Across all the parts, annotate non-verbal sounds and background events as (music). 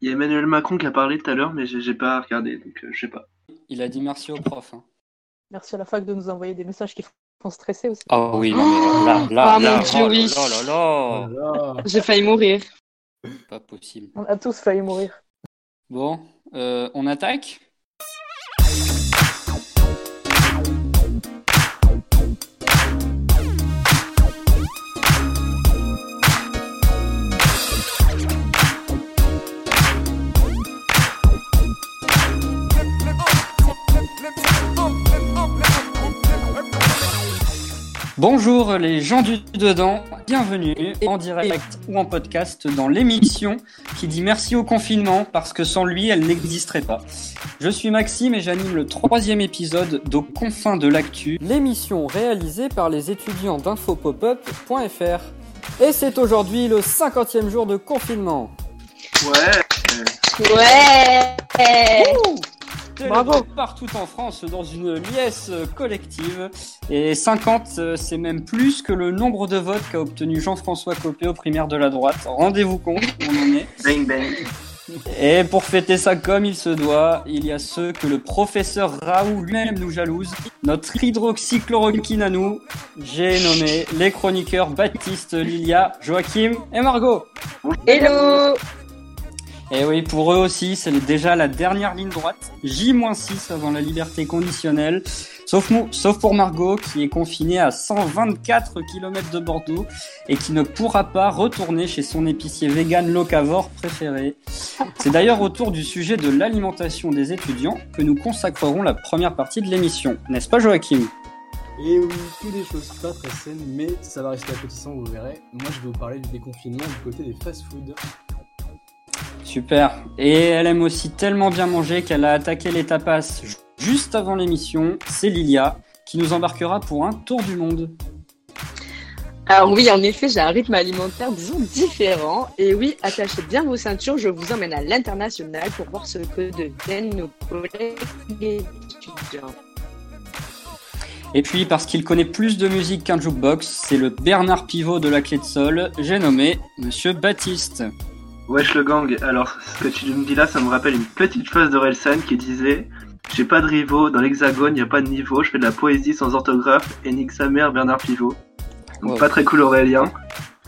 Il y a Emmanuel Macron qui a parlé tout à l'heure, mais j'ai pas regardé, donc euh, je sais pas. Il a dit merci au prof. hein. Merci à la fac de nous envoyer des messages qui font stresser aussi. Ah oui, non, mais là, là, Ah, là, mon Dieu, oh là oui. là là là. J'ai failli mourir. Pas possible. On a tous failli mourir. Bon, euh, on attaque? Bonjour les gens du dedans, bienvenue en direct ou en podcast dans l'émission qui dit merci au confinement parce que sans lui elle n'existerait pas. Je suis Maxime et j'anime le troisième épisode d'Aux confins de l'actu, l'émission réalisée par les étudiants d'infopopup.fr. Et c'est aujourd'hui le cinquantième jour de confinement. Ouais. Ouais Bravo. Partout en France dans une liesse collective. Et 50, euh, c'est même plus que le nombre de votes qu'a obtenu Jean-François Copé aux primaires de la droite. Rendez-vous compte où on en est. (laughs) Bang bang. Et pour fêter ça comme il se doit, il y a ceux que le professeur Raoult lui-même nous jalouse. Notre hydroxychloroquine à nous, j'ai nommé les chroniqueurs Baptiste, Lilia, Joachim et Margot. Hello Et oui, pour eux aussi, c'est déjà la dernière ligne droite. J-6 avant la liberté conditionnelle. Sauf, pour Margot, qui est confinée à 124 km de Bordeaux et qui ne pourra pas retourner chez son épicier vegan locavore préféré. C'est d'ailleurs autour du sujet de l'alimentation des étudiants que nous consacrerons la première partie de l'émission. N'est-ce pas Joachim? Et oui, que des choses pas très saines, mais ça va rester appétissant, vous verrez. Moi, je vais vous parler du déconfinement du côté des fast-food. Super. Et elle aime aussi tellement bien manger qu'elle a attaqué les tapas ju- juste avant l'émission. C'est Lilia qui nous embarquera pour un tour du monde. Alors oui, en effet, j'ai un rythme alimentaire, disons, différent. Et oui, attachez bien vos ceintures, je vous emmène à l'international pour voir ce que deviennent nos collègues étudiants. Et puis, parce qu'il connaît plus de musique qu'un jukebox, c'est le Bernard Pivot de la clé de sol. J'ai nommé Monsieur Baptiste. Wesh le gang, alors ce que tu me dis là, ça me rappelle une petite phrase d'Orelsan qui disait J'ai pas de rivaux, dans l'hexagone y a pas de niveau, je fais de la poésie sans orthographe et nique sa mère Bernard Pivot. Donc Wow. pas très cool Aurélien.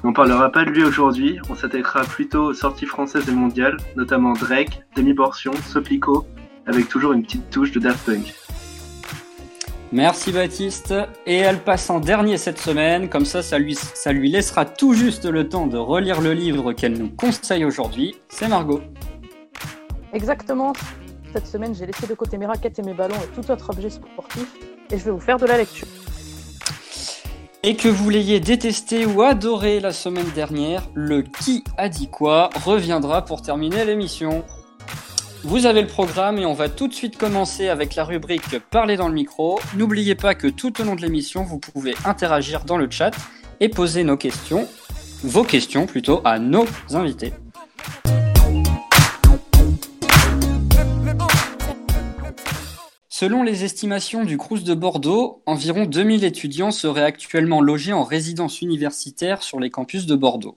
On parlera pas de lui aujourd'hui, on s'attaquera plutôt aux sorties françaises et mondiales, notamment Drake, Demi Portion, Soplico, avec toujours une petite touche de Daft Punk. Merci Baptiste. Et elle passe en dernier cette semaine, comme ça, ça lui, ça lui laissera tout juste le temps de relire le livre qu'elle nous conseille aujourd'hui. C'est Margot. Exactement. Cette semaine, j'ai laissé de côté mes raquettes et mes ballons et tout autre objet sportif. Et je vais vous faire de la lecture. Et que vous l'ayez détesté ou adoré la semaine dernière, le qui a dit quoi reviendra pour terminer l'émission. Vous avez le programme et on va tout de suite commencer avec la rubrique Parler dans le micro. N'oubliez pas que tout au long de l'émission, vous pouvez interagir dans le chat et poser nos questions, vos questions plutôt, à nos invités. Selon les estimations du Crous de Bordeaux, environ 2000 étudiants seraient actuellement logés en résidence universitaire sur les campus de Bordeaux.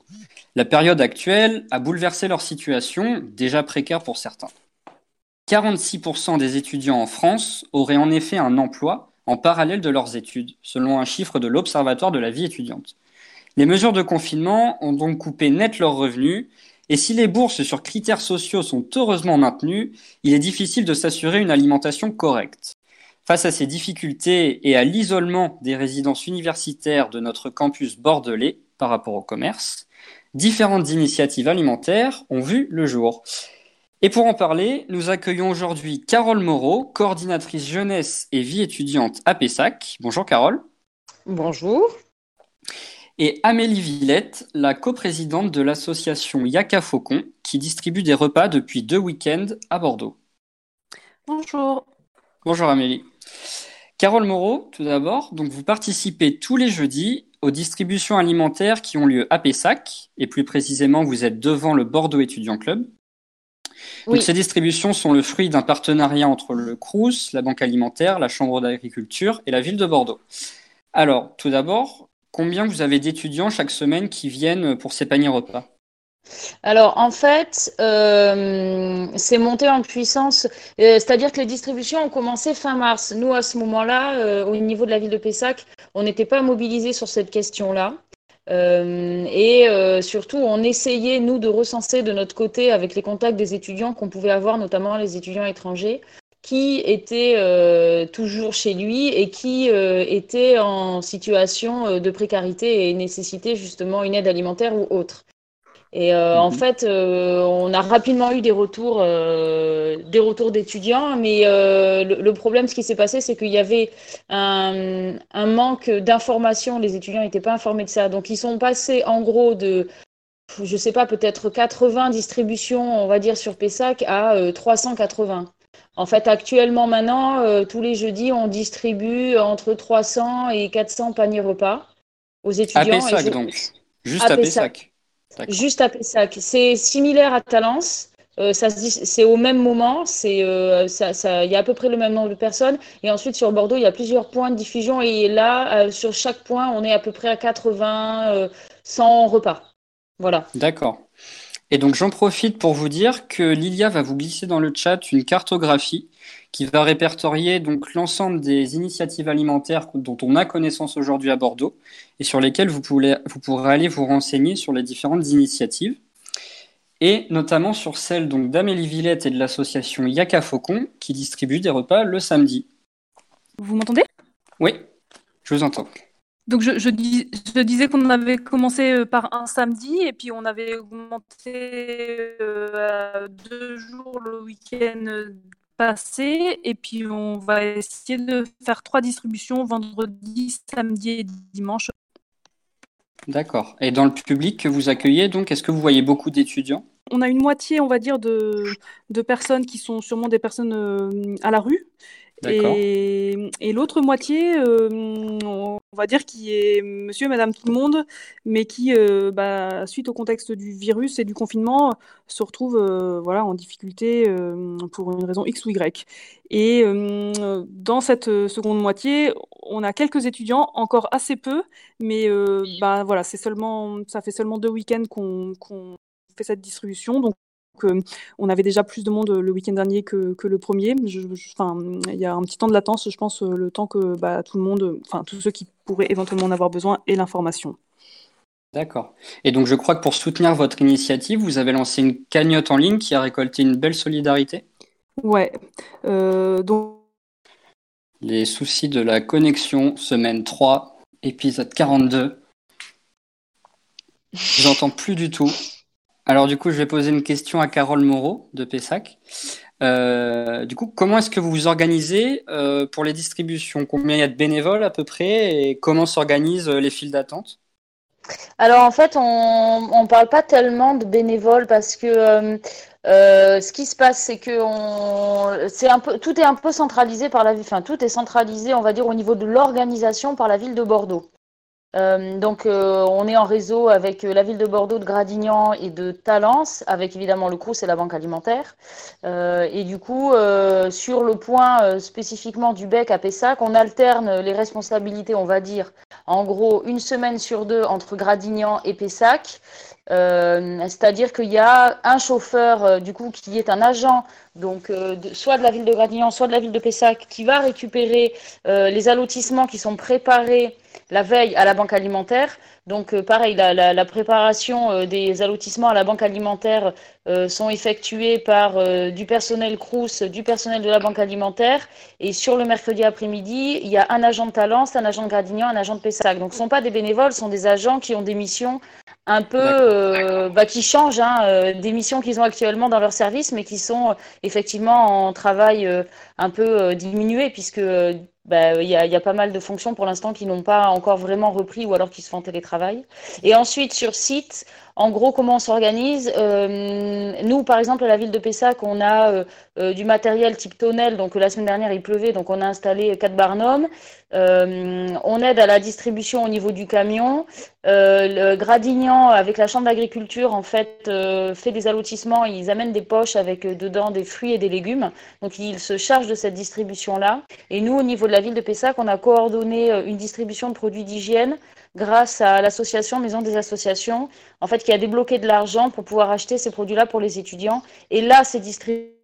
La période actuelle a bouleversé leur situation, déjà précaire pour certains. 46% des étudiants en France auraient en effet un emploi en parallèle de leurs études, selon un chiffre de l'Observatoire de la vie étudiante. Les mesures de confinement ont donc coupé net leurs revenus, et si les bourses sur critères sociaux sont heureusement maintenues, il est difficile de s'assurer une alimentation correcte. Face à ces difficultés et à l'isolement des résidences universitaires de notre campus bordelais par rapport au commerce, différentes initiatives alimentaires ont vu le jour. Et pour en parler, nous accueillons aujourd'hui Carole Moreau, coordinatrice jeunesse et vie étudiante à Pessac. Bonjour Carole. Bonjour. Et Amélie Villette, la coprésidente de l'association Yaka Faucon, qui distribue des repas depuis deux week-ends à Bordeaux. Bonjour. Bonjour Amélie. Carole Moreau, tout d'abord, donc vous participez tous les jeudis aux distributions alimentaires qui ont lieu à Pessac, et plus précisément, vous êtes devant le Bordeaux Étudiant Club. Donc, Oui. Ces distributions sont le fruit d'un partenariat entre le Crous, la Banque alimentaire, la Chambre d'agriculture et la ville de Bordeaux. Alors, tout d'abord, combien vous avez d'étudiants chaque semaine qui viennent pour ces paniers repas? Alors en fait, euh, c'est monté en puissance, euh, c'est-à-dire que les distributions ont commencé fin mars. Nous, à ce moment-là, euh, au niveau de la ville de Pessac, on n'était pas mobilisés sur cette question-là. Et surtout, on essayait, nous, de recenser de notre côté, avec les contacts des étudiants qu'on pouvait avoir, notamment les étudiants étrangers, qui étaient toujours chez lui et qui étaient en situation de précarité et nécessitaient justement une aide alimentaire ou autre. Et euh, en mhm. fait, euh, on a rapidement eu des retours, euh, des retours d'étudiants, mais le, problème, ce qui s'est passé, c'est qu'il y avait un, un manque d'informations. Les étudiants n'étaient pas informés de ça, donc ils sont passés en gros de, je sais pas, peut-être 80 distributions, on va dire sur Pessac, à 380. En fait, actuellement, maintenant, tous les jeudis, on distribue entre 300 et 400 paniers repas aux étudiants. À Pessac, donc. Juste à, Pessac. Juste à Pessac. C'est similaire à Talence. Euh, ça c'est au même moment, c'est euh, ça, ça, il y a à peu près le même nombre de personnes. Et ensuite sur Bordeaux, il y a plusieurs points de diffusion et là, euh, sur chaque point, on est à peu près à 80, 100 repas. Voilà. D'accord. Et donc j'en profite pour vous dire que Lilia va vous glisser dans le chat une cartographie qui va répertorier donc l'ensemble des initiatives alimentaires dont on a connaissance aujourd'hui à Bordeaux et sur lesquelles vous, pourrez, vous pourrez aller vous renseigner sur les différentes initiatives et notamment sur celle donc d'Amélie Villette et de l'association Yaka Faucon qui distribue des repas le samedi. Vous m'entendez? Oui, je vous entends. Donc je, je, disais qu'on avait commencé euh, par un samedi et puis on avait augmenté euh, à deux jours le week-end et puis on va essayer de faire trois distributions vendredi, samedi et dimanche. D'accord. Et dans le public que vous accueillez, donc, est-ce que vous voyez beaucoup d'étudiants? On a une moitié, on va dire, de, de personnes qui sont sûrement des personnes euh, à la rue et, l'autre moitié, euh, on va dire, qui est monsieur madame tout le monde, mais qui, euh, bah, suite au contexte du virus et du confinement, se retrouve euh, voilà, en difficulté pour une raison X ou Y. Et dans cette seconde moitié, on a quelques étudiants, encore assez peu, mais bah, voilà, c'est seulement, ça fait seulement deux week-ends qu'on fait cette distribution. Donc on avait déjà plus de monde euh, le week-end dernier que, le premier. enfin, il y a un petit temps de latence, je pense, euh, le temps que bah, tout le monde, enfin tous ceux qui pourraient éventuellement en avoir besoin, aient l'information. D'accord. Et donc je crois que pour soutenir votre initiative, vous avez lancé une cagnotte en ligne qui a récolté une belle solidarité. Ouais. Euh, donc... Les soucis de la connexion, semaine 3, épisode 42. Je vous entends plus du tout. Alors du coup, je vais poser une question à Carole Moreau de Pessac. Euh, du coup, comment est-ce que vous vous organisez euh, pour les distributions? Combien il y a de bénévoles à peu près? Et comment s'organisent euh, les files d'attente? Alors en fait, on ne parle pas tellement de bénévoles parce que ce qui se passe, c'est que tout est un peu centralisé par la, enfin tout est centralisé, on va dire, au niveau de l'organisation par la ville de Bordeaux. Euh, donc, euh, on est en réseau avec euh, la ville de Bordeaux, de Gradignan et de Talence, avec évidemment le Crous et la Banque alimentaire. et du coup, sur le point spécifiquement du bec à Pessac, on alterne les responsabilités, on va dire, en gros, une semaine sur deux entre Gradignan et Pessac. C'est-à-dire qu'il y a un chauffeur, du coup, qui est un agent, donc soit de la ville de Gradignan, soit de la ville de Pessac, qui va récupérer les allotissements qui sont préparés la veille à la banque alimentaire. Donc euh, pareil, la, préparation euh, des allotissements à la banque alimentaire euh, sont effectuées par du personnel Crous, du personnel de la banque alimentaire. Et sur le mercredi après-midi, il y a un agent de Talence, un agent de Gradignan, un agent de Pessac. Donc ce ne sont pas des bénévoles, ce sont des agents qui ont des missions un peu bah, qui changent hein, des missions qu'ils ont actuellement dans leur service, mais qui sont effectivement en travail un peu diminué, puisque bah, il y, a, y, a, pas mal de fonctions pour l'instant qui n'ont pas encore vraiment repris ou alors qui se font en télétravail. Et ensuite, sur site, en gros, comment on s'organise euh, Nous, par exemple, à la ville de Pessac, on a euh, euh, du matériel type tonnel. Donc, la semaine dernière, il pleuvait, donc on a installé quatre barnums. on aide à la distribution au niveau du camion. le Gradignan, avec la chambre d'agriculture, en fait, fait des allotissements. Ils amènent des poches avec dedans des fruits et des légumes. Donc, ils se chargent de cette distribution-là. Et nous, au niveau de la ville de Pessac, on a coordonné une distribution de produits d'hygiène grâce à l'association Maison des Associations, en fait, qui a débloqué de l'argent pour pouvoir acheter ces produits-là pour les étudiants. Et là, c'est distribué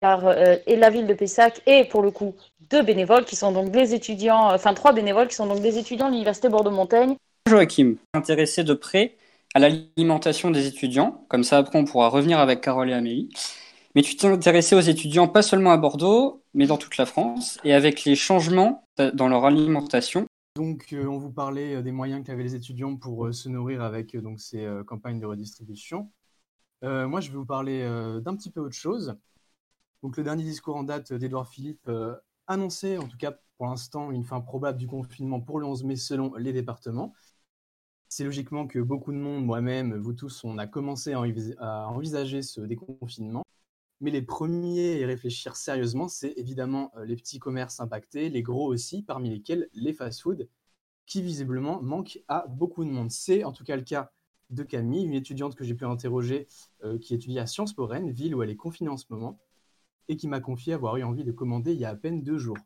par euh, et la ville de Pessac et pour le coup deux bénévoles qui sont donc des étudiants, enfin trois bénévoles qui sont donc des étudiants de l'université Bordeaux-Montaigne. Joachim, intéressé de près à l'alimentation des étudiants, comme ça après on pourra revenir avec Carole et Amélie. Mais tu t'es intéressé aux étudiants pas seulement à Bordeaux, mais dans toute la France, et avec les changements dans leur alimentation. Donc, euh, on vous parlait euh, des moyens qu'avaient les étudiants pour euh, se nourrir avec ces campagnes de redistribution. moi, je vais vous parler d'un petit peu autre chose. Donc, le dernier discours en date d'Edouard Philippe annonçait, en tout cas pour l'instant, une fin probable du confinement pour le 11 mai selon les départements. C'est logiquement que beaucoup de monde, moi-même, vous tous, on a commencé à envisager ce déconfinement. Mais les premiers à réfléchir sérieusement, c'est évidemment euh, les petits commerces impactés, les gros aussi, parmi lesquels les fast-foods, qui visiblement manquent à beaucoup de monde. C'est en tout cas le cas de Camille, une étudiante que j'ai pu interroger, euh, qui étudie à Sciences Po Rennes, ville où elle est confinée en ce moment, et qui m'a confié avoir eu envie de commander il y a à peine deux jours.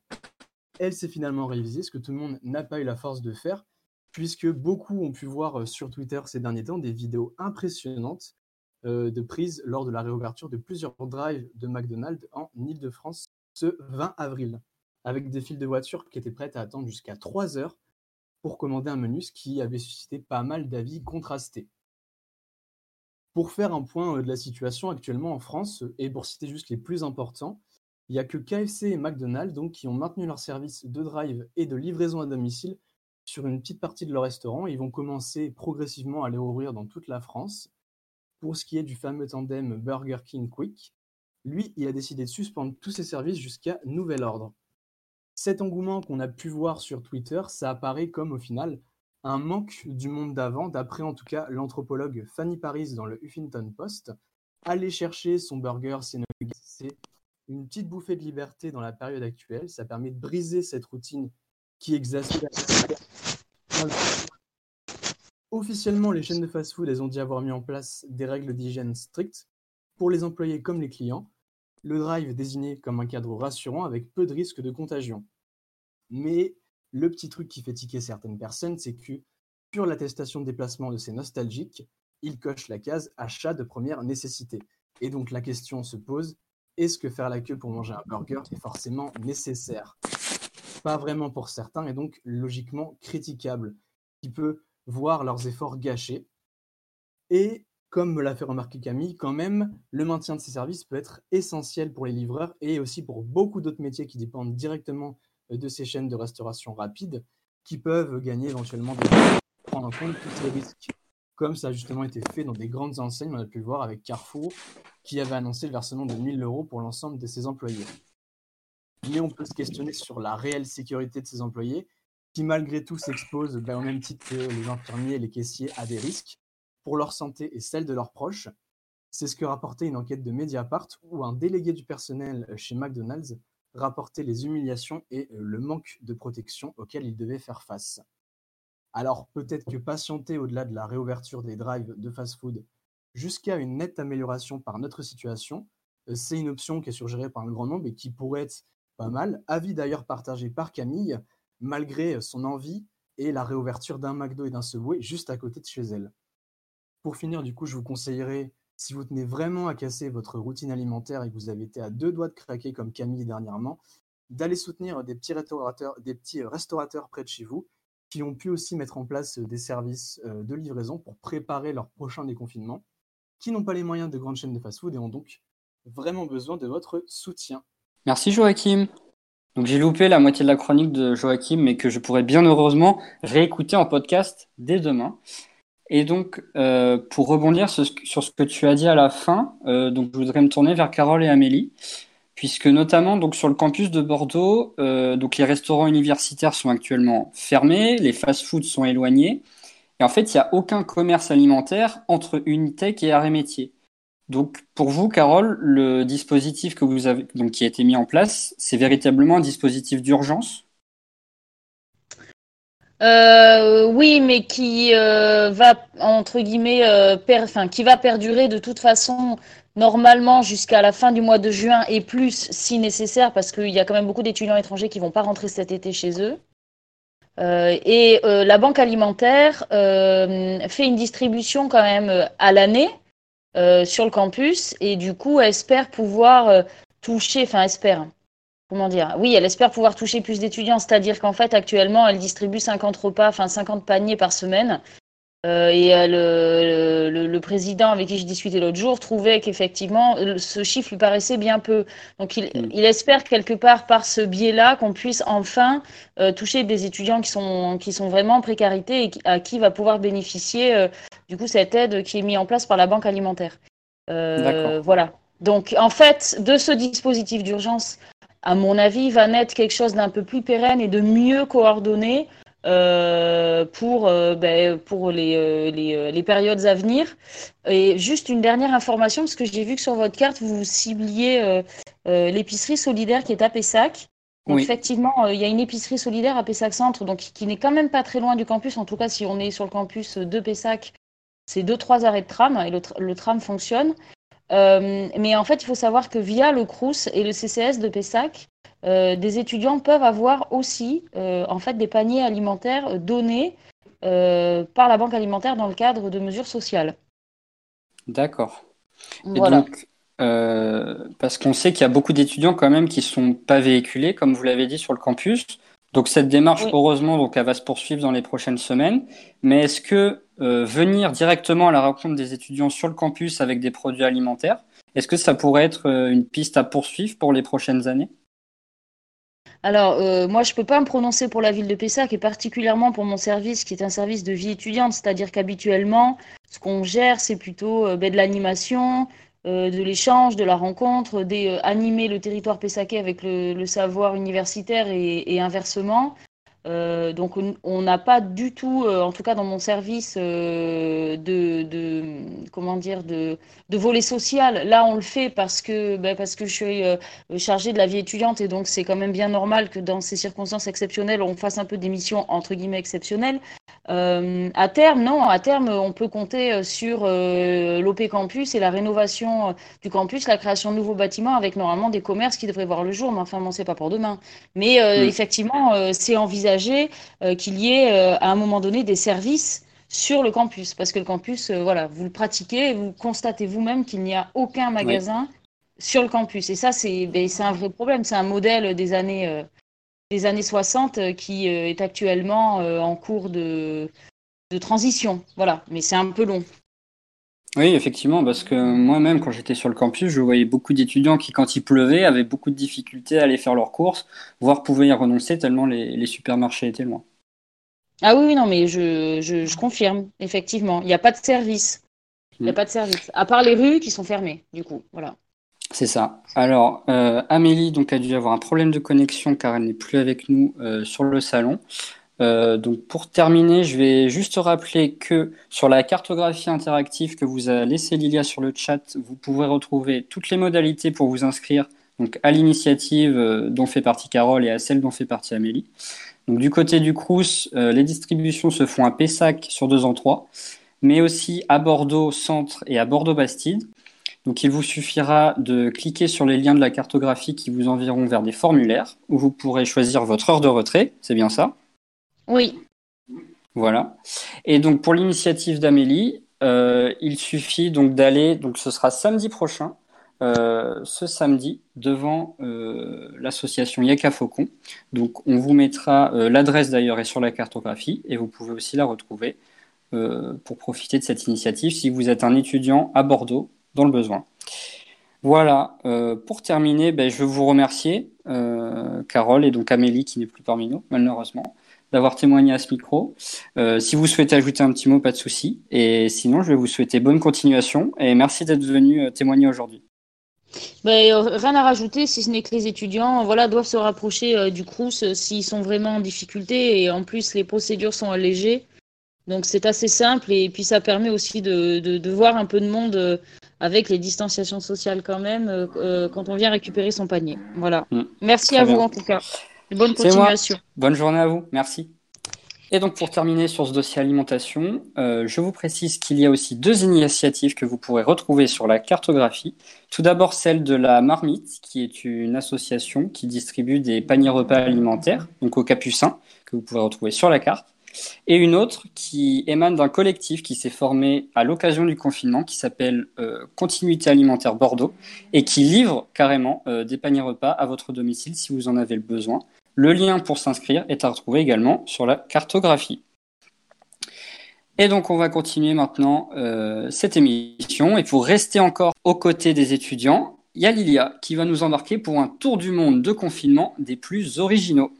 Elle s'est finalement réalisée, ce que tout le monde n'a pas eu la force de faire, puisque beaucoup ont pu voir euh, sur Twitter ces derniers temps des vidéos impressionnantes de prise lors de la réouverture de plusieurs drives de McDonald's en Ile-de-France ce 20 avril, avec des files de voitures qui étaient prêtes à attendre jusqu'à 3 heures pour commander un menu, qui avait suscité pas mal d'avis contrastés. Pour faire un point euh, de la situation actuellement en France, et pour citer juste les plus importants, il n'y a que KFC et McDonald's qui ont maintenu leur service de drive et de livraison à domicile sur une petite partie de leur restaurant. Ils vont commencer progressivement à les ouvrir dans toute la France. Pour ce qui est du fameux tandem Burger King Quick, lui, il a décidé de suspendre tous ses services jusqu'à nouvel ordre. Cet engouement qu'on a pu voir sur Twitter, ça apparaît comme au final un manque du monde d'avant, d'après en tout cas l'anthropologue Fanny Paris dans le Huffington Post. Aller chercher son burger, c'est une petite bouffée de liberté dans la période actuelle. Ça permet de briser cette routine qui exaspère Officiellement, les chaînes de fast-food, elles ont dit avoir mis en place des règles d'hygiène strictes pour les employés comme les clients. Le drive désigné comme un cadre rassurant avec peu de risque de contagion. Mais le petit truc qui fait tiquer certaines personnes, c'est que sur l'attestation de déplacement de ces nostalgiques, ils cochent la case achat de première nécessité. Et donc la question se pose, est-ce que faire la queue pour manger un burger est forcément nécessaire? Pas vraiment pour certains et donc logiquement critiquable, qui peut voir leurs efforts gâchés. Et comme me l'a fait remarquer Camille, quand même, le maintien de ces services peut être essentiel pour les livreurs et aussi pour beaucoup d'autres métiers qui dépendent directement euh, de ces chaînes de restauration rapide, qui peuvent gagner éventuellement des prendre en compte tous ces risques. Comme ça a justement été fait dans des grandes enseignes, on a pu le voir avec Carrefour, qui avait annoncé le versement de 1000 euros pour l'ensemble de ses employés. Mais on peut se questionner sur la réelle sécurité de ces employés qui malgré tout s'exposent ben, au même titre que les infirmiers et les caissiers à des risques pour leur santé et celle de leurs proches. C'est ce que rapportait une enquête de Mediapart où un délégué du personnel chez McDonald's rapportait les humiliations et euh, le manque de protection auxquels il devait faire face. Alors peut-être que patienter au-delà de la réouverture des drives de fast-food jusqu'à une nette amélioration par notre situation, euh, c'est une option qui est suggérée par un grand nombre et qui pourrait être pas mal. Avis d'ailleurs partagé par Camille, malgré son envie et la réouverture d'un McDo et d'un Subway juste à côté de chez elle. Pour finir, du coup, je vous conseillerais, si vous tenez vraiment à casser votre routine alimentaire et que vous avez été à deux doigts de craquer comme Camille dernièrement, d'aller soutenir des petits restaurateurs, des petits restaurateurs près de chez vous qui ont pu aussi mettre en place des services de livraison pour préparer leur prochain déconfinement, qui n'ont pas les moyens de grandes chaînes de fast-food et ont donc vraiment besoin de votre soutien. Merci Joachim. Donc j'ai loupé la moitié de la chronique de Joachim, mais que je pourrais bien heureusement réécouter en podcast dès demain. Et donc, euh, pour rebondir sur ce, que tu as dit à la fin, euh, je voudrais me tourner vers Carole et Amélie, puisque notamment donc sur le campus de Bordeaux, euh, les restaurants universitaires sont actuellement fermés, les fast-foods sont éloignés, et en fait, il n'y a aucun commerce alimentaire entre Unitech et Arrêt Métier. Donc, pour vous, Carole, le dispositif qui a été mis en place, c'est véritablement un dispositif d'urgence? Euh, oui, mais qui euh, va entre guillemets, euh, qui va perdurer de toute façon normalement jusqu'à la fin du mois de juin et plus si nécessaire, parce qu'il y a quand même beaucoup d'étudiants étrangers qui vont pas rentrer cet été chez eux. et la banque alimentaire fait une distribution quand même à l'année sur le campus et du coup espère pouvoir toucher, enfin espère, comment dire? Oui, elle espère pouvoir toucher plus d'étudiants, c'est-à-dire qu'en fait, actuellement, elle distribue 50 repas, enfin 50 paniers par semaine. Euh, et euh, le, président avec qui je discutais l'autre jour trouvait qu'effectivement, ce chiffre lui paraissait bien peu. Donc, il, mm. espère quelque part par ce biais-là qu'on puisse enfin euh, toucher des étudiants qui sont, qui sont vraiment en précarité et à qui va pouvoir bénéficier du coup cette aide qui est mise en place par la Banque alimentaire. voilà. Donc, en fait, de ce dispositif d'urgence, à mon avis, va naître quelque chose d'un peu plus pérenne et de mieux coordonné euh, pour, euh, ben, pour les, euh, les, les, périodes à venir. Et juste une dernière information, parce que j'ai vu que sur votre carte, vous cibliez l'épicerie solidaire qui est à Pessac. Donc effectivement, il y a une épicerie solidaire à Pessac Centre, donc qui n'est quand même pas très loin du campus. En tout cas, si on est sur le campus de Pessac, c'est deux trois arrêts de tram et le, le tram fonctionne. Euh, mais en fait, il faut savoir que via le CRUS et le CCS de Pessac, euh, des étudiants peuvent avoir aussi euh, en fait des paniers alimentaires donnés par la banque alimentaire dans le cadre de mesures sociales. D'accord. Et donc, parce qu'on sait qu'il y a beaucoup d'étudiants quand même qui sont pas véhiculés, comme vous l'avez dit sur le campus. Donc cette démarche, heureusement, donc elle va se poursuivre dans les prochaines semaines. Mais est-ce que euh, venir directement à la rencontre des étudiants sur le campus avec des produits alimentaires, est-ce que ça pourrait être euh, une piste à poursuivre pour les prochaines années? Alors, euh, moi, je ne peux pas me prononcer pour la ville de Pessac et particulièrement pour mon service qui est un service de vie étudiante, c'est-à-dire qu'habituellement, ce qu'on gère, c'est plutôt ben, de l'animation, de l'échange, de la rencontre, d'animer le territoire pessaquais avec le, savoir universitaire et inversement. Euh, donc on n'a pas du tout, euh, en tout cas dans mon service, euh, de, comment dire de, volet social. Là, on le fait parce que ben, parce que je suis chargée de la vie étudiante et donc c'est quand même bien normal que dans ces circonstances exceptionnelles, on fasse un peu des missions entre guillemets exceptionnelles. à terme, non, à terme, on peut compter sur l'OP Campus et la rénovation du campus, la création de nouveaux bâtiments avec normalement des commerces qui devraient voir le jour. Mais enfin, bon, c'est pas pour demain. Mais mm. effectivement, c'est envisageable euh, qu'il y ait euh, à un moment donné des services sur le campus. Parce que le campus, euh, voilà, vous le pratiquez, vous constatez vous-même qu'il n'y a aucun magasin sur le campus. Et ça, c'est ben, un vrai problème. C'est un modèle des années, des années 60 qui est actuellement en cours de, de transition. Voilà, mais c'est un peu long. Oui, effectivement, parce que moi-même, quand j'étais sur le campus, je voyais beaucoup d'étudiants qui, quand il pleuvait, avaient beaucoup de difficultés à aller faire leurs courses, voire pouvaient y renoncer tellement les, supermarchés étaient loin. Ah oui, non, mais je, confirme, effectivement. Il n'y a pas de service. Il n'y a mm. pas de service. À part les rues qui sont fermées, du coup. Voilà. C'est ça. Alors, euh, Amélie donc, a dû avoir un problème de connexion car elle n'est plus avec nous euh, sur le salon. Euh, donc pour terminer, je vais juste rappeler que sur la cartographie interactive que vous a laissé Lilia sur le chat, vous pourrez retrouver toutes les modalités pour vous inscrire donc à l'initiative euh, dont fait partie Carole et à celle dont fait partie Amélie. Donc du côté du Crous, euh, les distributions se font à Pessac sur deux en trois, mais aussi à Bordeaux Centre et à Bordeaux Bastide. Donc il vous suffira de cliquer sur les liens de la cartographie qui vous enverront vers des formulaires où vous pourrez choisir votre heure de retrait, c'est bien ça oui. Voilà. Et donc pour l'initiative d'Amélie, euh, il suffit donc d'aller, donc ce sera samedi prochain, euh, ce samedi, devant euh, l'association Yaka Faucon. Donc on vous mettra l'adresse d'ailleurs est sur la cartographie et vous pouvez aussi la retrouver pour profiter de cette initiative si vous êtes un étudiant à Bordeaux dans le besoin. Voilà, pour terminer, ben, je veux vous remercier, Carole et donc Amélie qui n'est plus parmi nous, malheureusement d'avoir témoigné à ce micro. Euh, si vous souhaitez ajouter un petit mot, pas de souci. Et sinon, je vais vous souhaiter bonne continuation et merci d'être venu euh, témoigner aujourd'hui. Ben, euh, rien à rajouter, si ce n'est que les étudiants voilà, doivent se rapprocher du CRUS s'ils sont vraiment en difficulté. Et en plus, les procédures sont allégées. Donc c'est assez simple. Et puis ça permet aussi de, de, voir un peu de monde avec les distanciations sociales quand même quand on vient récupérer son panier. Voilà. Mm. Merci à vous en tout cas. Bonne continuation. Bonne journée à vous. Merci. Et donc pour terminer sur ce dossier alimentation, euh, je vous précise qu'il y a aussi deux initiatives que vous pourrez retrouver sur la cartographie. Tout d'abord celle de la Marmite, qui est une association qui distribue des paniers repas alimentaires, donc aux capucins, que vous pourrez retrouver sur la carte. Et une autre qui émane d'un collectif qui s'est formé à l'occasion du confinement, qui s'appelle euh, Continuité alimentaire Bordeaux, et qui livre carrément euh, des paniers repas à votre domicile si vous en avez le besoin. Le lien pour s'inscrire est à retrouver également sur la cartographie. Et donc on va continuer maintenant euh, cette émission. Et pour rester encore aux côtés des étudiants, il y a Lilia qui va nous embarquer pour un tour du monde de confinement des plus originaux.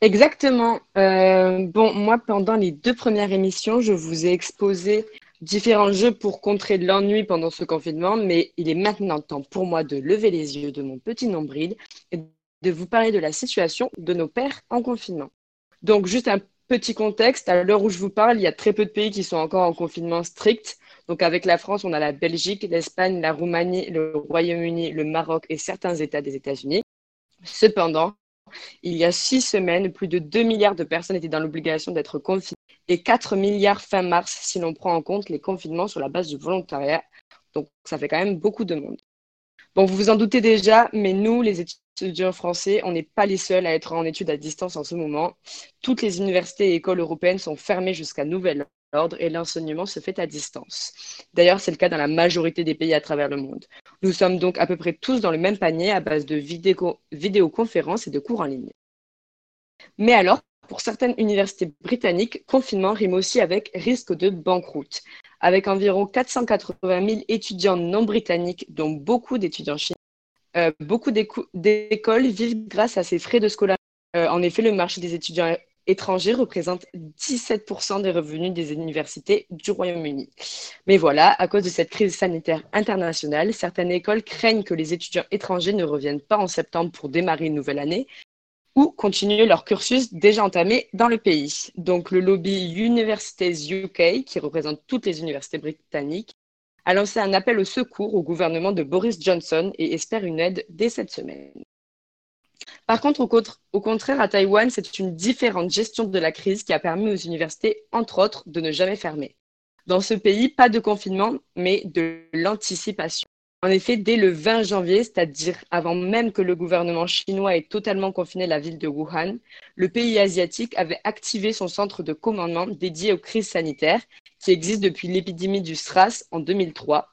Exactement. Euh, bon, moi, pendant les deux premières émissions, je vous ai exposé différents jeux pour contrer de l'ennui pendant ce confinement, mais il est maintenant temps pour moi de lever les yeux de mon petit nombril et de vous parler de la situation de nos pères en confinement. Donc, juste un petit contexte, à l'heure où je vous parle, il y a très peu de pays qui sont encore en confinement strict. Donc, avec la France, on a la Belgique, l'Espagne, la Roumanie, le Royaume-Uni, le Maroc et certains États des États-Unis. Cependant, il y a six semaines, plus de 2 milliards de personnes étaient dans l'obligation d'être confinées et 4 milliards fin mars si l'on prend en compte les confinements sur la base du volontariat. Donc, ça fait quand même beaucoup de monde. Bon, vous vous en doutez déjà, mais nous, les étudiants français, on n'est pas les seuls à être en études à distance en ce moment. Toutes les universités et écoles européennes sont fermées jusqu'à nouvel ordre et l'enseignement se fait à distance. D'ailleurs, c'est le cas dans la majorité des pays à travers le monde. Nous sommes donc à peu près tous dans le même panier à base de vidéo vidéoconférences et de cours en ligne. Mais alors, pour certaines universités britanniques, confinement rime aussi avec risque de banqueroute. Avec environ 480 000 étudiants non britanniques, dont beaucoup d'étudiants chinois, euh, beaucoup d'écoles vivent grâce à ces frais de scolarité. Euh, en effet, le marché des étudiants étrangers représente 17% des revenus des universités du Royaume-Uni. Mais voilà, à cause de cette crise sanitaire internationale, certaines écoles craignent que les étudiants étrangers ne reviennent pas en septembre pour démarrer une nouvelle année ou continuer leur cursus déjà entamé dans le pays. Donc le lobby Universities UK, qui représente toutes les universités britanniques, a lancé un appel au secours au gouvernement de Boris Johnson et espère une aide dès cette semaine. Par contre, au, contraire, à Taïwan, c'est une différente gestion de la crise qui a permis aux universités, entre autres, de ne jamais fermer. Dans ce pays, pas de confinement, mais de l'anticipation. En effet, dès le 20 janvier, c'est-à-dire avant même que le gouvernement chinois ait totalement confiné la ville de Wuhan, le pays asiatique avait activé son centre de commandement dédié aux crises sanitaires, qui existe depuis l'épidémie du SRAS en 2003,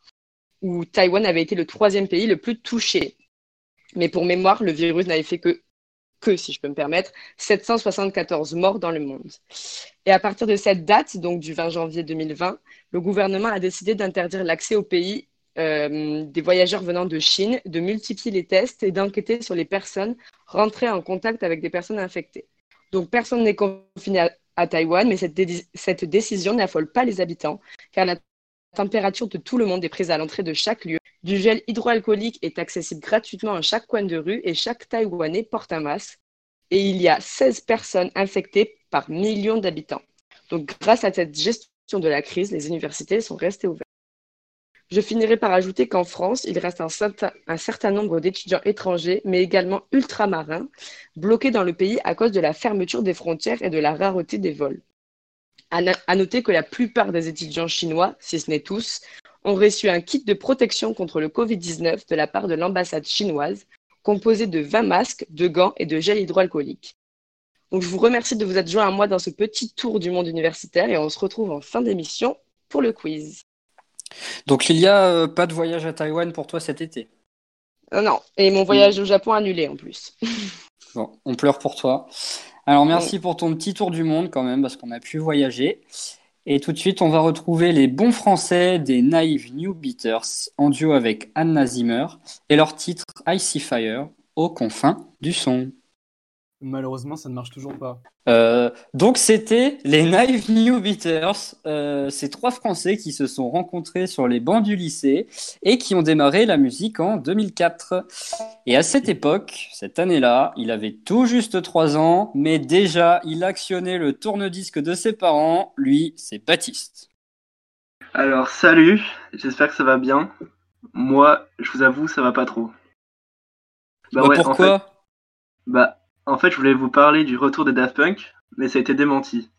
où Taïwan avait été le troisième pays le plus touché. Mais pour mémoire, le virus n'avait fait que, que, si je peux me permettre, 774 morts dans le monde. Et à partir de cette date, donc du 20 janvier 2020, le gouvernement a décidé d'interdire l'accès au pays euh, des voyageurs venant de Chine, de multiplier les tests et d'enquêter sur les personnes rentrées en contact avec des personnes infectées. Donc personne n'est confiné à, Taïwan, mais cette, cette décision n'affole pas les habitants, car la température de tout le monde est prise à l'entrée de chaque lieu. Du gel hydroalcoolique est accessible gratuitement à chaque coin de rue et chaque Taïwanais porte un masque. Et il y a 16 personnes infectées par million d'habitants. Donc grâce à cette gestion de la crise, les universités sont restées ouvertes. Je finirai par ajouter qu'en France, il reste un certain, un certain nombre d'étudiants étrangers, mais également ultramarins, bloqués dans le pays à cause de la fermeture des frontières et de la rareté des vols. À, noter que la plupart des étudiants chinois, si ce n'est tous, ont reçu un kit de protection contre le Covid-19 de la part de l'ambassade chinoise, composé de 20 masques, de gants et de gel hydroalcoolique. Donc, je vous remercie de vous être joint à moi dans ce petit tour du monde universitaire et on se retrouve en fin d'émission pour le quiz. Donc, il n'y a euh, pas de voyage à Taïwan pour toi cet été? Euh, Non, et mon voyage au Japon annulé en plus. (laughs) bon, on pleure pour toi. Alors merci pour ton petit tour du monde quand même, parce qu'on a pu voyager. Et tout de suite, on va retrouver les bons français des Naive New Beaters en duo avec Anna Zimmer et leur titre Icy Fire aux confins du son. Malheureusement, ça ne marche toujours pas. Euh, donc, c'était les Naive New Beaters, euh, ces trois Français qui se sont rencontrés sur les bancs du lycée et qui ont démarré la musique en 2004. Et à cette époque, cette année-là, il avait tout juste trois ans, mais déjà, il actionnait le tourne-disque de ses parents. Lui, c'est Baptiste. Alors, salut, j'espère que ça va bien. Moi, je vous avoue, ça va pas trop. Bah, bah pourquoi? Bah, en fait, je voulais vous parler du retour des Daft Punk. mais ça a été démenti.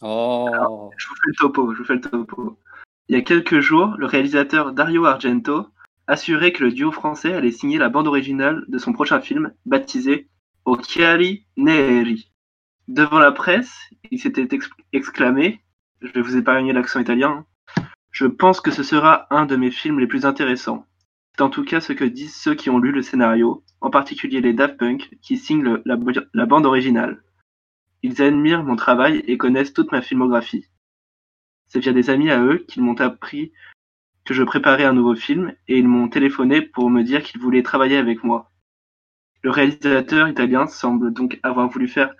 Oh. je vous fais le topo, je vous fais le topo. Il y a quelques jours, le réalisateur Dario Argento assurait que le duo français allait signer la bande originale de son prochain film, baptisé Occhiali Neri. Devant la presse, il s'était exclamé, je vais vous épargner l'accent italien, je pense que ce sera un de mes films les plus intéressants. C'est en tout cas ce que disent ceux qui ont lu le scénario, en particulier les Daft Punk, qui signent la bande originale. Ils admirent mon travail et connaissent toute ma filmographie. C'est via des amis à eux qu'ils m'ont appris que je préparais un nouveau film et ils m'ont téléphoné pour me dire qu'ils voulaient travailler avec moi. Le réalisateur italien semble donc avoir voulu faire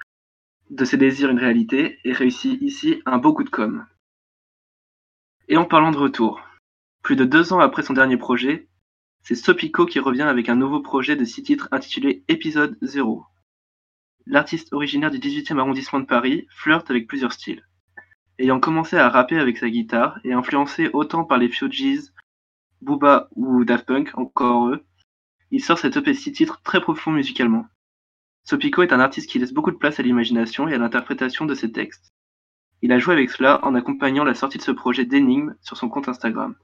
de ses désirs une réalité et réussit ici un beau coup de com'. Et en parlant de retour, plus de deux ans après son dernier projet, c'est Sopico qui revient avec un nouveau projet de six titres intitulé Épisode 0 l'artiste originaire du 18e arrondissement de Paris flirte avec plusieurs styles. Ayant commencé à rapper avec sa guitare et influencé autant par les Fugees, Booba ou Daft Punk, encore eux, il sort cet EP 6 titres très profond musicalement. Sopico est un artiste qui laisse beaucoup de place à l'imagination et à l'interprétation de ses textes. Il a joué avec cela en accompagnant la sortie de ce projet d'énigmes sur son compte Instagram.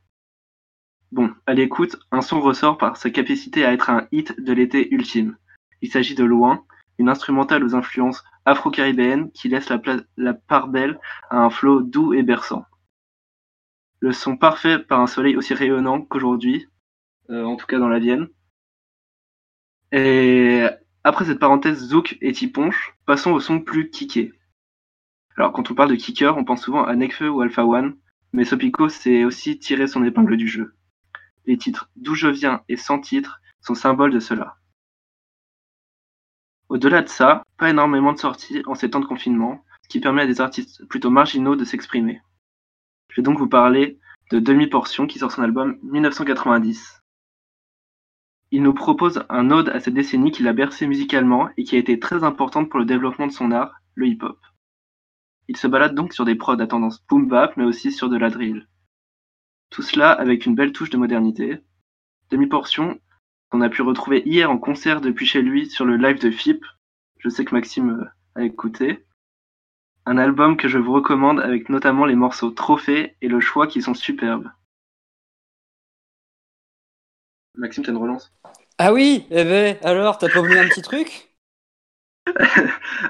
Bon, à l'écoute, un son ressort par sa capacité à être un hit de l'été ultime. Il s'agit de Loin, une instrumentale aux influences afro-caribéennes qui laisse la, part belle à un flow doux et berçant. Le son parfait par un soleil aussi rayonnant qu'aujourd'hui, euh, en tout cas dans la Vienne. Et après cette parenthèse zouk et tiponche, passons au son plus kické. Alors quand on parle de kicker, on pense souvent à Nekfeu ou Alpha One, mais Sopico s'est aussi tiré son épingle du jeu. Les titres D'où je viens et Sans titre sont symboles de cela. Au-delà de ça, pas énormément de sorties en ces temps de confinement, ce qui permet à des artistes plutôt marginaux de s'exprimer. Je vais donc vous parler de Demi-Portion qui sort son album 1990. Il nous propose un ode à cette décennie qui l'a bercé musicalement et qui a été très importante pour le développement de son art, le hip-hop. Il se balade donc sur des prods à tendance boom bap mais aussi sur de la drill. Tout cela avec une belle touche de modernité. Demi-Portion qu'on a pu retrouver hier en concert depuis chez lui sur le live de FIP. Je sais que Maxime euh, a écouté. Un album que je vous recommande avec notamment les morceaux Trophée et Le Choix qui sont superbes. Maxime, t'as une relance? Ah oui, eh ben, alors, t'as pas oublié un petit truc? (laughs)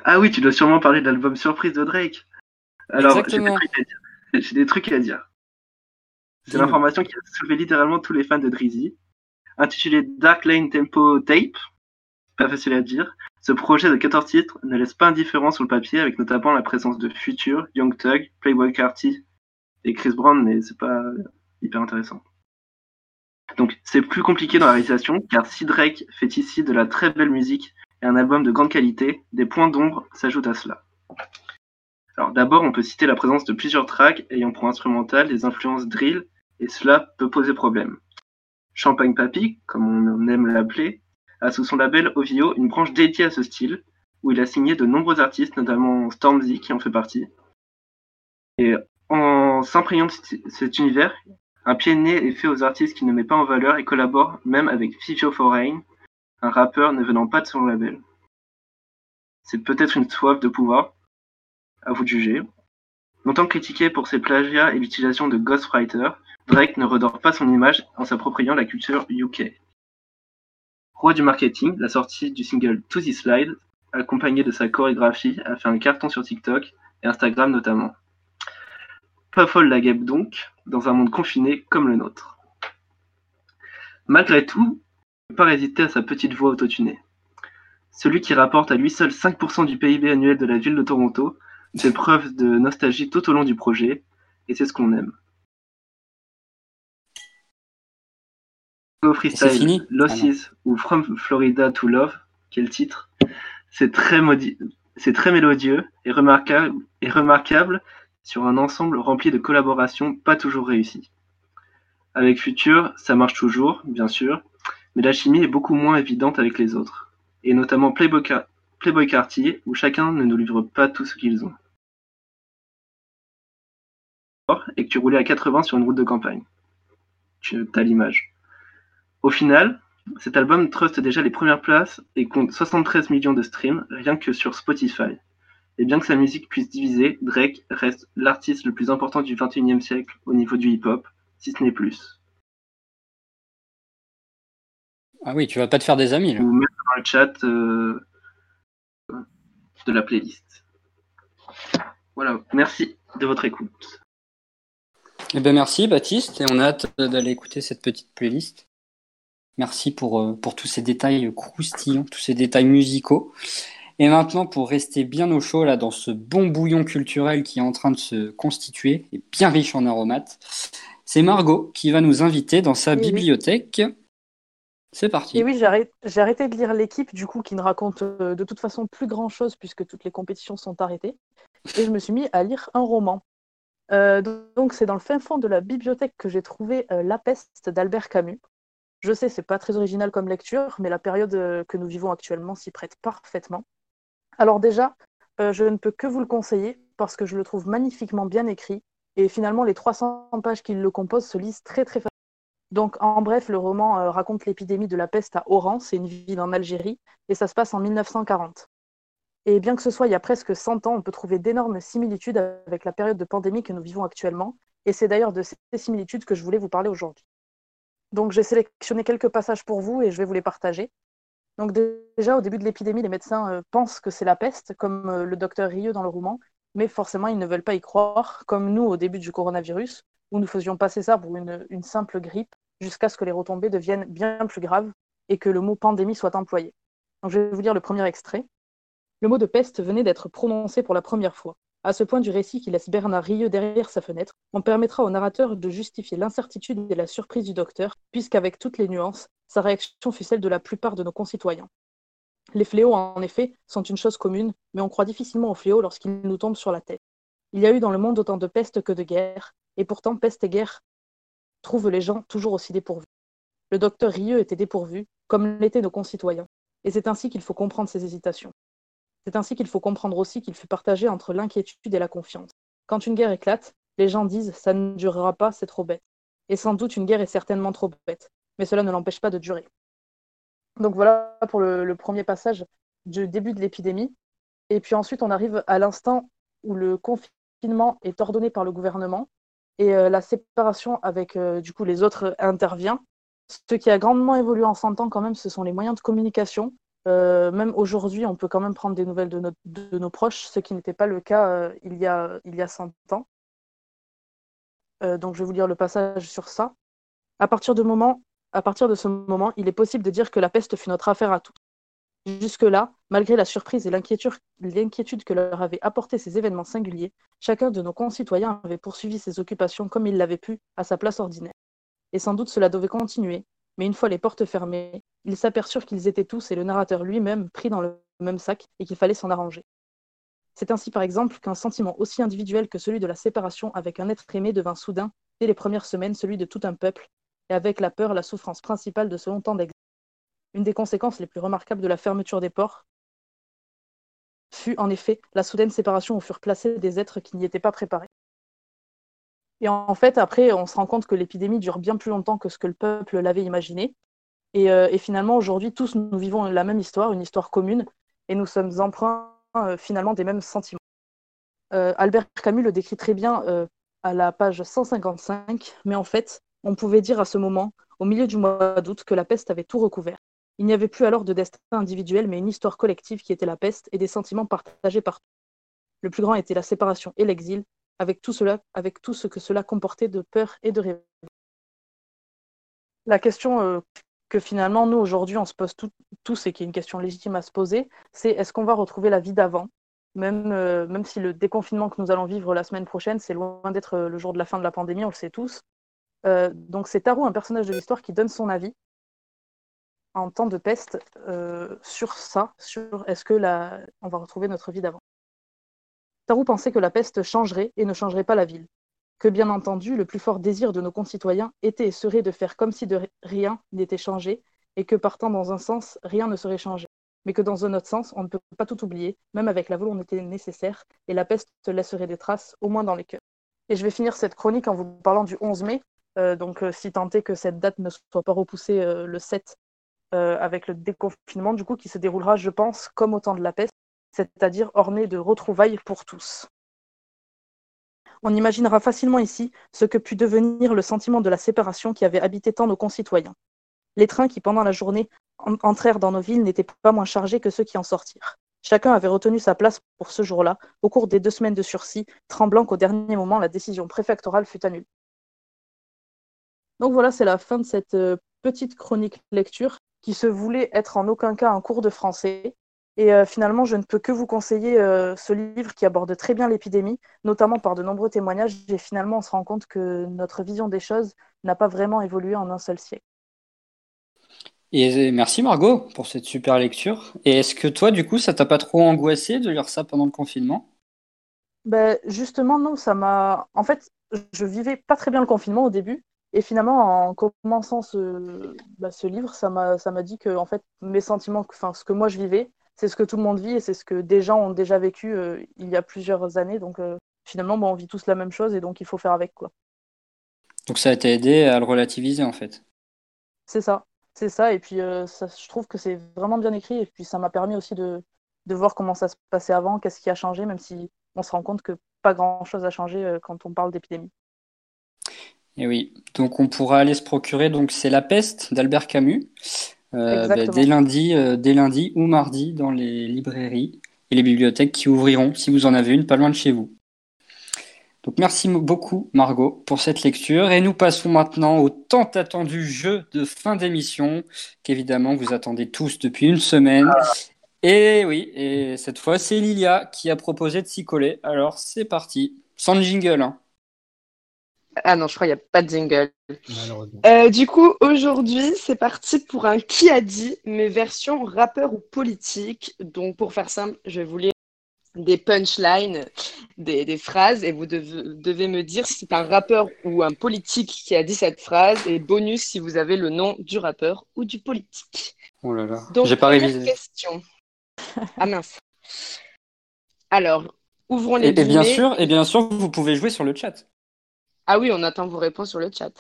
Ah oui, tu dois sûrement parler de l'album surprise de Drake. Alors, j'ai des trucs à dire. (laughs) C'est l'information qui a sauvé littéralement tous les fans de Drizzy. Intitulé Dark Lane Tempo Tape, pas facile à dire, ce projet de 14 titres ne laisse pas indifférent sur le papier, avec notamment la présence de Future, Young Thug, Playboy Carty et Chris Brown, mais c'est pas hyper intéressant. Donc c'est plus compliqué dans la réalisation, car si Drake fait ici de la très belle musique et un album de grande qualité, des points d'ombre s'ajoutent à cela. Alors d'abord, on peut citer la présence de plusieurs tracks ayant pour instrumental des influences drill, et cela peut poser problème. Champagne Papy, comme on aime l'appeler, a sous son label Ovio une branche dédiée à ce style, où il a signé de nombreux artistes, notamment Stormzy qui en fait partie. Et en s'imprégnant de cet univers, un pied de nez est fait aux artistes qui ne met pas en valeur et collabore même avec Fifio Foreign, un rappeur ne venant pas de son label. C'est peut-être une soif de pouvoir, à vous de juger. Longtemps critiqué pour ses plagiats et l'utilisation de Ghostwriter, Drake ne redore pas son image en s'appropriant la culture UK. Roi du marketing, la sortie du single To The Slide, accompagnée de sa chorégraphie, a fait un carton sur TikTok et Instagram notamment. Pas folle la guêpe donc, dans un monde confiné comme le nôtre. Malgré tout, ne pas résister à sa petite voix autotunée. Celui qui rapporte à lui seul 5% du PIB annuel de la ville de Toronto fait preuve de nostalgie tout au long du projet, et c'est ce qu'on aime. Freestyle, Losses ah ou From Florida to Love, quel titre C'est très, c'est très mélodieux et remarquable, et remarquable sur un ensemble rempli de collaborations pas toujours réussies. Avec Future, ça marche toujours, bien sûr, mais la chimie est beaucoup moins évidente avec les autres, et notamment Playboy, Playboy Cartier, où chacun ne nous livre pas tout ce qu'ils ont. Et que tu roulais à 80 sur une route de campagne. Tu as l'image. Au final, cet album truste déjà les premières places et compte 73 millions de streams rien que sur Spotify. Et bien que sa musique puisse diviser, Drake reste l'artiste le plus important du XXIe siècle au niveau du hip-hop, si ce n'est plus. Ah oui, tu vas pas te faire des amis là. Ou mettre dans le chat euh, de la playlist. Voilà, merci de votre écoute. Eh ben merci Baptiste et on a hâte d'aller écouter cette petite playlist. Merci pour, euh, pour tous ces détails croustillants, tous ces détails musicaux. Et maintenant, pour rester bien au chaud là dans ce bon bouillon culturel qui est en train de se constituer et bien riche en aromates, c'est Margot qui va nous inviter dans sa bibliothèque. C'est parti. Et oui, j'ai arrêté, de lire l'équipe, du coup, qui ne raconte euh, de toute façon plus grand chose puisque toutes les compétitions sont arrêtées. Et je me suis mis à lire un roman. Euh, donc, c'est dans le fin fond de la bibliothèque que j'ai trouvé La peste d'Albert Camus. Je sais, c'est pas très original comme lecture, mais la période euh, que nous vivons actuellement s'y prête parfaitement. Alors déjà, euh, je ne peux que vous le conseiller parce que je le trouve magnifiquement bien écrit et finalement les 300 pages qui le composent se lisent très très facilement. Donc en bref, le roman euh, raconte l'épidémie de la peste à Oran, c'est une ville en Algérie et ça se passe en 1940. Et bien que ce soit il y a presque 100 ans, on peut trouver d'énormes similitudes avec la période de pandémie que nous vivons actuellement et c'est d'ailleurs de ces similitudes que je voulais vous parler aujourd'hui. Donc j'ai sélectionné quelques passages pour vous et je vais vous les partager. Donc déjà, au début de l'épidémie, les médecins euh, pensent que c'est la peste, comme euh, le docteur Rieux dans le roman, mais forcément, ils ne veulent pas y croire, comme nous au début du coronavirus, où nous faisions passer ça pour une, simple grippe, jusqu'à ce que les retombées deviennent bien plus graves et que le mot pandémie soit employé. Je vais vous lire le premier extrait. Le mot de peste venait d'être prononcé pour la première fois. À ce point du récit qui laisse Bernard rieux derrière sa fenêtre, on permettra au narrateur de justifier l'incertitude et la surprise du docteur, puisqu'avec toutes les nuances, sa réaction fut celle de la plupart de nos concitoyens. Les fléaux, en effet, sont une chose commune, mais on croit difficilement aux fléaux lorsqu'ils nous tombent sur la tête. Il y a eu dans le monde autant de peste que de guerre, et pourtant peste et guerre trouvent les gens toujours aussi dépourvus. Le docteur Rieux était dépourvu, comme l'étaient nos concitoyens, et c'est ainsi qu'il faut comprendre ses hésitations. C'est ainsi qu'il faut comprendre aussi qu'il fut partagé entre l'inquiétude et la confiance. Quand une guerre éclate, les gens disent ça ne durera pas, c'est trop bête. Et sans doute une guerre est certainement trop bête, mais cela ne l'empêche pas de durer. Donc voilà pour le, premier passage du début de l'épidémie. Et puis ensuite, on arrive à l'instant où le confinement est ordonné par le gouvernement et euh, la séparation avec euh, du coup les autres intervient. Ce qui a grandement évolué en 100 ans quand même, ce sont les moyens de communication euh, même aujourd'hui, on peut quand même prendre des nouvelles de, nos proches, ce qui n'était pas le cas euh, il, y a, il y a 100 ans. Euh, donc je vais vous lire le passage sur ça. À partir, de à partir de ce moment, il est possible de dire que la peste fut notre affaire à tous. Jusque-là, malgré la surprise et l'inquiétude que leur avaient apporté ces événements singuliers, chacun de nos concitoyens avait poursuivi ses occupations comme il l'avait pu à sa place ordinaire. Et sans doute cela devait continuer, mais une fois les portes fermées, ils s'aperçurent qu'ils étaient tous et le narrateur lui-même pris dans le même sac et qu'il fallait s'en arranger. C'est ainsi par exemple qu'un sentiment aussi individuel que celui de la séparation avec un être aimé devint soudain, dès les premières semaines, celui de tout un peuple, et avec la peur la souffrance principale de ce long temps d'exil. Une des conséquences les plus remarquables de la fermeture des ports fut en effet la soudaine séparation où furent placés des êtres qui n'y étaient pas préparés. Et en fait, après, on se rend compte que l'épidémie dure bien plus longtemps que ce que le peuple l'avait imaginé. Et, euh, finalement, aujourd'hui, tous nous vivons la même histoire, une histoire commune, et nous sommes emprunts euh, finalement des mêmes sentiments. Euh, Albert Camus le décrit très bien à la page 155, mais en fait, on pouvait dire à ce moment, au milieu du mois d'août, que la peste avait tout recouvert. Il n'y avait plus alors de destin individuel, mais une histoire collective qui était la peste et des sentiments partagés par tous. Le plus grand était la séparation et l'exil, avec tout, cela, avec tout ce que cela comportait de peur et de rêve. La question euh, que finalement, nous, aujourd'hui, on se pose tous et qui est une question légitime à se poser, c'est est-ce qu'on va retrouver la vie d'avant même, euh, même si le déconfinement que nous allons vivre la semaine prochaine, c'est loin d'être euh, le jour de la fin de la pandémie, on le sait tous. donc c'est Tarot, un personnage de l'histoire, qui donne son avis en temps de peste sur ça, sur est-ce que la... on va retrouver notre vie d'avant. Tarou pensait que la peste changerait et ne changerait pas la ville, que bien entendu le plus fort désir de nos concitoyens était et serait de faire comme si de rien n'était changé, et que partant dans un sens, rien ne serait changé, mais que dans un autre sens, on ne peut pas tout oublier, même avec la volonté nécessaire, et la peste laisserait des traces, au moins dans les cœurs. Et je vais finir cette chronique en vous parlant du 11 mai, euh, donc euh, si tant est que cette date ne soit pas repoussée euh, le 7 avec le déconfinement, du coup, qui se déroulera, je pense, comme au temps de la peste, c'est-à-dire orné de retrouvailles pour tous. On imaginera facilement ici ce que put devenir le sentiment de la séparation qui avait habité tant nos concitoyens. Les trains qui, pendant la journée, entrèrent dans nos villes n'étaient pas moins chargés que ceux qui en sortirent. Chacun avait retenu sa place pour ce jour-là, au cours des deux semaines de sursis, tremblant qu'au dernier moment la décision préfectorale fût annulée. Donc voilà, c'est la fin de cette euh, petite chronique lecture qui se voulait être en aucun cas un cours de français. Et euh, finalement, je ne peux que vous conseiller euh, ce livre qui aborde très bien l'épidémie, notamment par de nombreux témoignages. Et finalement, on se rend compte que notre vision des choses n'a pas vraiment évolué en un seul siècle. Et merci Margot pour cette super lecture. Et est-ce que toi, du coup, ça t'a pas trop angoissé de lire ça pendant le confinement? Ben, Justement, non, ça m'a. En fait, je vivais pas très bien le confinement au début. Et finalement, en commençant ce, bah, ce livre, ça m'a dit que en fait, mes sentiments, enfin, ce que moi je vivais, c'est ce que tout le monde vit et c'est ce que des gens ont déjà vécu euh, il y a plusieurs années. Donc euh, finalement, bon, on vit tous la même chose et donc il faut faire avec. quoi. Donc ça a été aidé à le relativiser en fait. C'est ça c'est ça. Et puis, euh, je trouve que c'est vraiment bien écrit. Et puis, ça m'a permis aussi de, voir comment ça se passait avant, qu'est-ce qui a changé, même si on se rend compte que pas grand-chose a changé quand on parle d'épidémie. Et oui, donc on pourra aller se procurer. Donc c'est La Peste d'Albert Camus euh, bah, dès lundi, dès lundi ou mardi dans les librairies et les bibliothèques qui ouvriront si vous en avez une pas loin de chez vous. Donc merci beaucoup Margot pour cette lecture et nous passons maintenant au tant attendu jeu de fin d'émission qu'évidemment vous attendez tous depuis une semaine. Et oui, et cette fois c'est Lilia qui a proposé de s'y coller. Alors c'est parti, sans jingle. Hein. Ah non, je crois qu'il n'y a pas de jingle. Euh, du coup, aujourd'hui, c'est parti pour un qui a dit, mais version rappeur ou politique. Donc, pour faire simple, je vais vous lire des punchlines, des, phrases, et vous devez, me dire si c'est un rappeur ou un politique qui a dit cette phrase, et bonus si vous avez le nom du rappeur ou du politique. Oh là là, Donc, j'ai pas révisé. question. Ah mince. Alors, ouvrons les et, et bien sûr, et bien sûr, vous pouvez jouer sur le chat. Ah oui, on attend vos réponses sur le chat.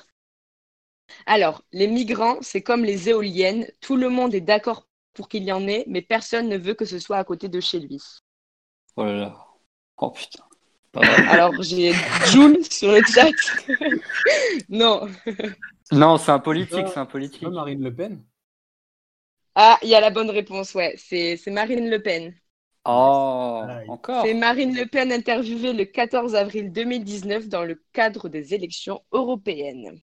Alors, les migrants, c'est comme les éoliennes. Tout le monde est d'accord pour qu'il y en ait, mais personne ne veut que ce soit à côté de chez lui. Oh là là. Oh putain. (laughs) Alors j'ai Jules sur le chat. (laughs) non. Non, c'est un politique, c'est un politique. Marine Le Pen Ah, il y a la bonne réponse, ouais. C'est Marine Le Pen. Oh, encore. C'est Marine Le Pen interviewée le 14 avril 2019 dans le cadre des élections européennes.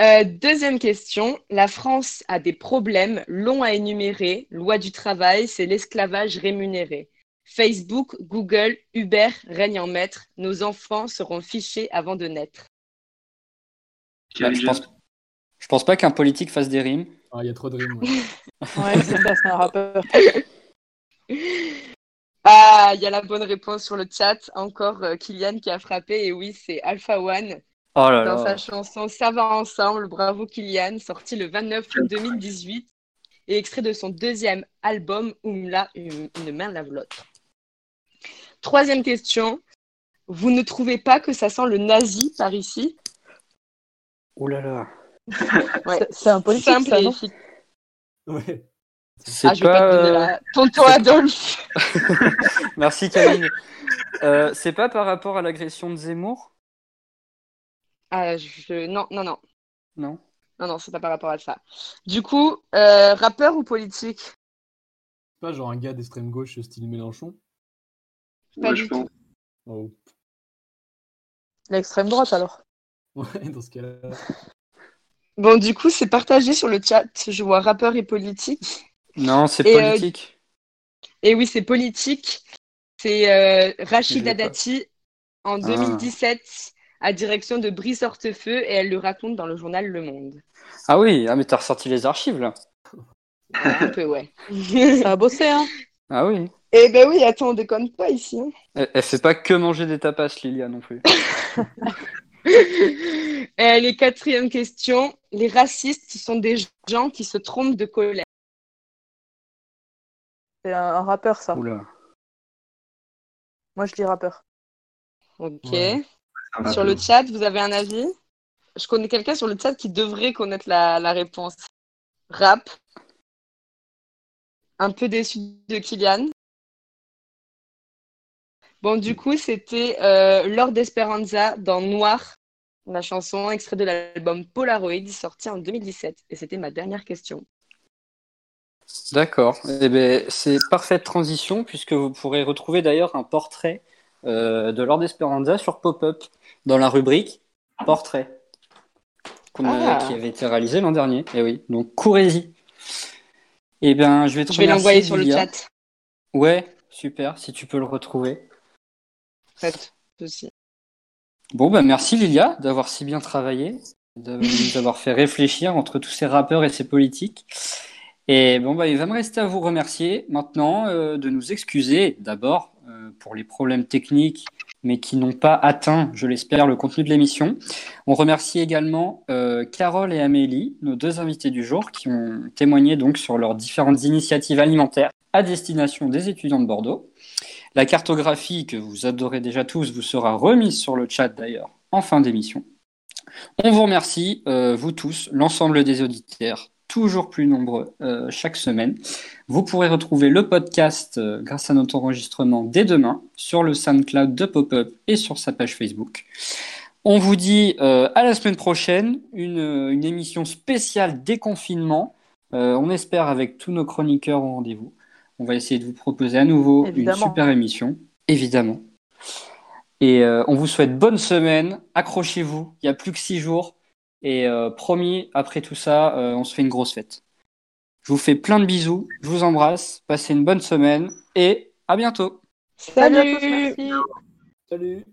Euh, deuxième question. La France a des problèmes longs à énumérer. Loi du travail, c'est l'esclavage rémunéré. Facebook, Google, Uber règnent en maître. Nos enfants seront fichés avant de naître. Bah, je, pense, pense pas qu'un politique fasse des rimes. Ah, il y a trop de rimes. Ouais, (laughs) c'est ça, c'est un rappeur. (laughs) (laughs) Ah, il y a la bonne réponse sur le chat. Encore euh, Kylian qui a frappé. Et oui, c'est Alpha One. Oh dans sa chanson Ça va ensemble, bravo Kylian, sorti le 29 août 2018 et extrait de son deuxième album Oumla, une, une main lave l'autre. Troisième question, vous ne trouvez pas que ça sent le nazi par ici? Ouh là là. C'est un politique, Simple ça, non? ouais. Ah, je vais pas la... Euh, Tonton Adolphe (laughs) Merci Camille. Euh, c'est pas par rapport à l'agression de Zemmour? Ah, je... Non, non, non. Non Non, non, c'est pas par rapport à ça. Du coup, euh, rappeur ou politique? Pas genre un gars d'extrême gauche style Mélenchon? Pas du tout. Oh. L'extrême droite alors Ouais, dans ce cas-là. Bon, du coup, c'est partagé sur le chat. Je vois rappeur et politique. Non, c'est euh, politique. Et oui, c'est politique. C'est euh, Rachid Dati en 2017 à direction de Brice Hortefeux et elle le raconte dans le journal Le Monde. Ah oui, ah mais t'as ressorti les archives là. un peu, ouais. Ça a bossé, hein Ah oui. Eh ben oui, attends, on déconne pas ici. Hein. Elle, fait pas que manger des tapas, Lilia, non plus. (laughs) et les quatrième question. Les racistes sont des gens qui se trompent de colère. C'est un, rappeur, ça. Oula. Moi, je dis rappeur. Ok. Sur le chat, vous avez un avis? Je connais quelqu'un sur le chat qui devrait connaître la, réponse. Rap un peu déçu de Kylian. Bon, du coup, c'était euh, Lord Esperanza dans Noir, la chanson extrait de l'album Polaroid sorti en 2017. Et c'était ma dernière question. D'accord. Eh ben, c'est parfaite transition puisque vous pourrez retrouver d'ailleurs un portrait euh, de Lord Esperanza sur Pop-Up dans la rubrique Portrait Ah. qui avait été réalisé l'an dernier. Et oui, donc courez-y. Eh bien, je vais te Je vais remercier, l'envoyer sur le chat. Ouais, super, si tu peux le retrouver. Aussi. Bon, bah merci Lilia d'avoir si bien travaillé, de nous avoir fait réfléchir entre tous ces rappeurs et ces politiques. Et bah, il va me rester à vous remercier maintenant, euh, de nous excuser d'abord euh, pour les problèmes techniques, mais qui n'ont pas atteint, je l'espère, le contenu de l'émission. On remercie également euh, Carole et Amélie, nos deux invités du jour, qui ont témoigné donc sur leurs différentes initiatives alimentaires à destination des étudiants de Bordeaux. La cartographie que vous adorez déjà tous vous sera remise sur le chat d'ailleurs en fin d'émission. On vous remercie, vous tous, l'ensemble des auditeurs, toujours plus nombreux euh, chaque semaine. Vous pourrez retrouver le podcast euh, grâce à notre enregistrement dès demain sur le SoundCloud de Pop-Up et sur sa page Facebook. On vous dit euh, à la semaine prochaine, une, une émission spéciale déconfinement. On espère avec tous nos chroniqueurs au rendez-vous. On va essayer de vous proposer à nouveau Évidemment. une super émission, évidemment. Et on vous souhaite bonne semaine. Accrochez-vous. Il n'y a plus que six jours. Et euh, promis, après tout ça, euh, on se fait une grosse fête. Je vous fais plein de bisous, je vous embrasse, passez une bonne semaine et à bientôt. Salut. À merci. Salut.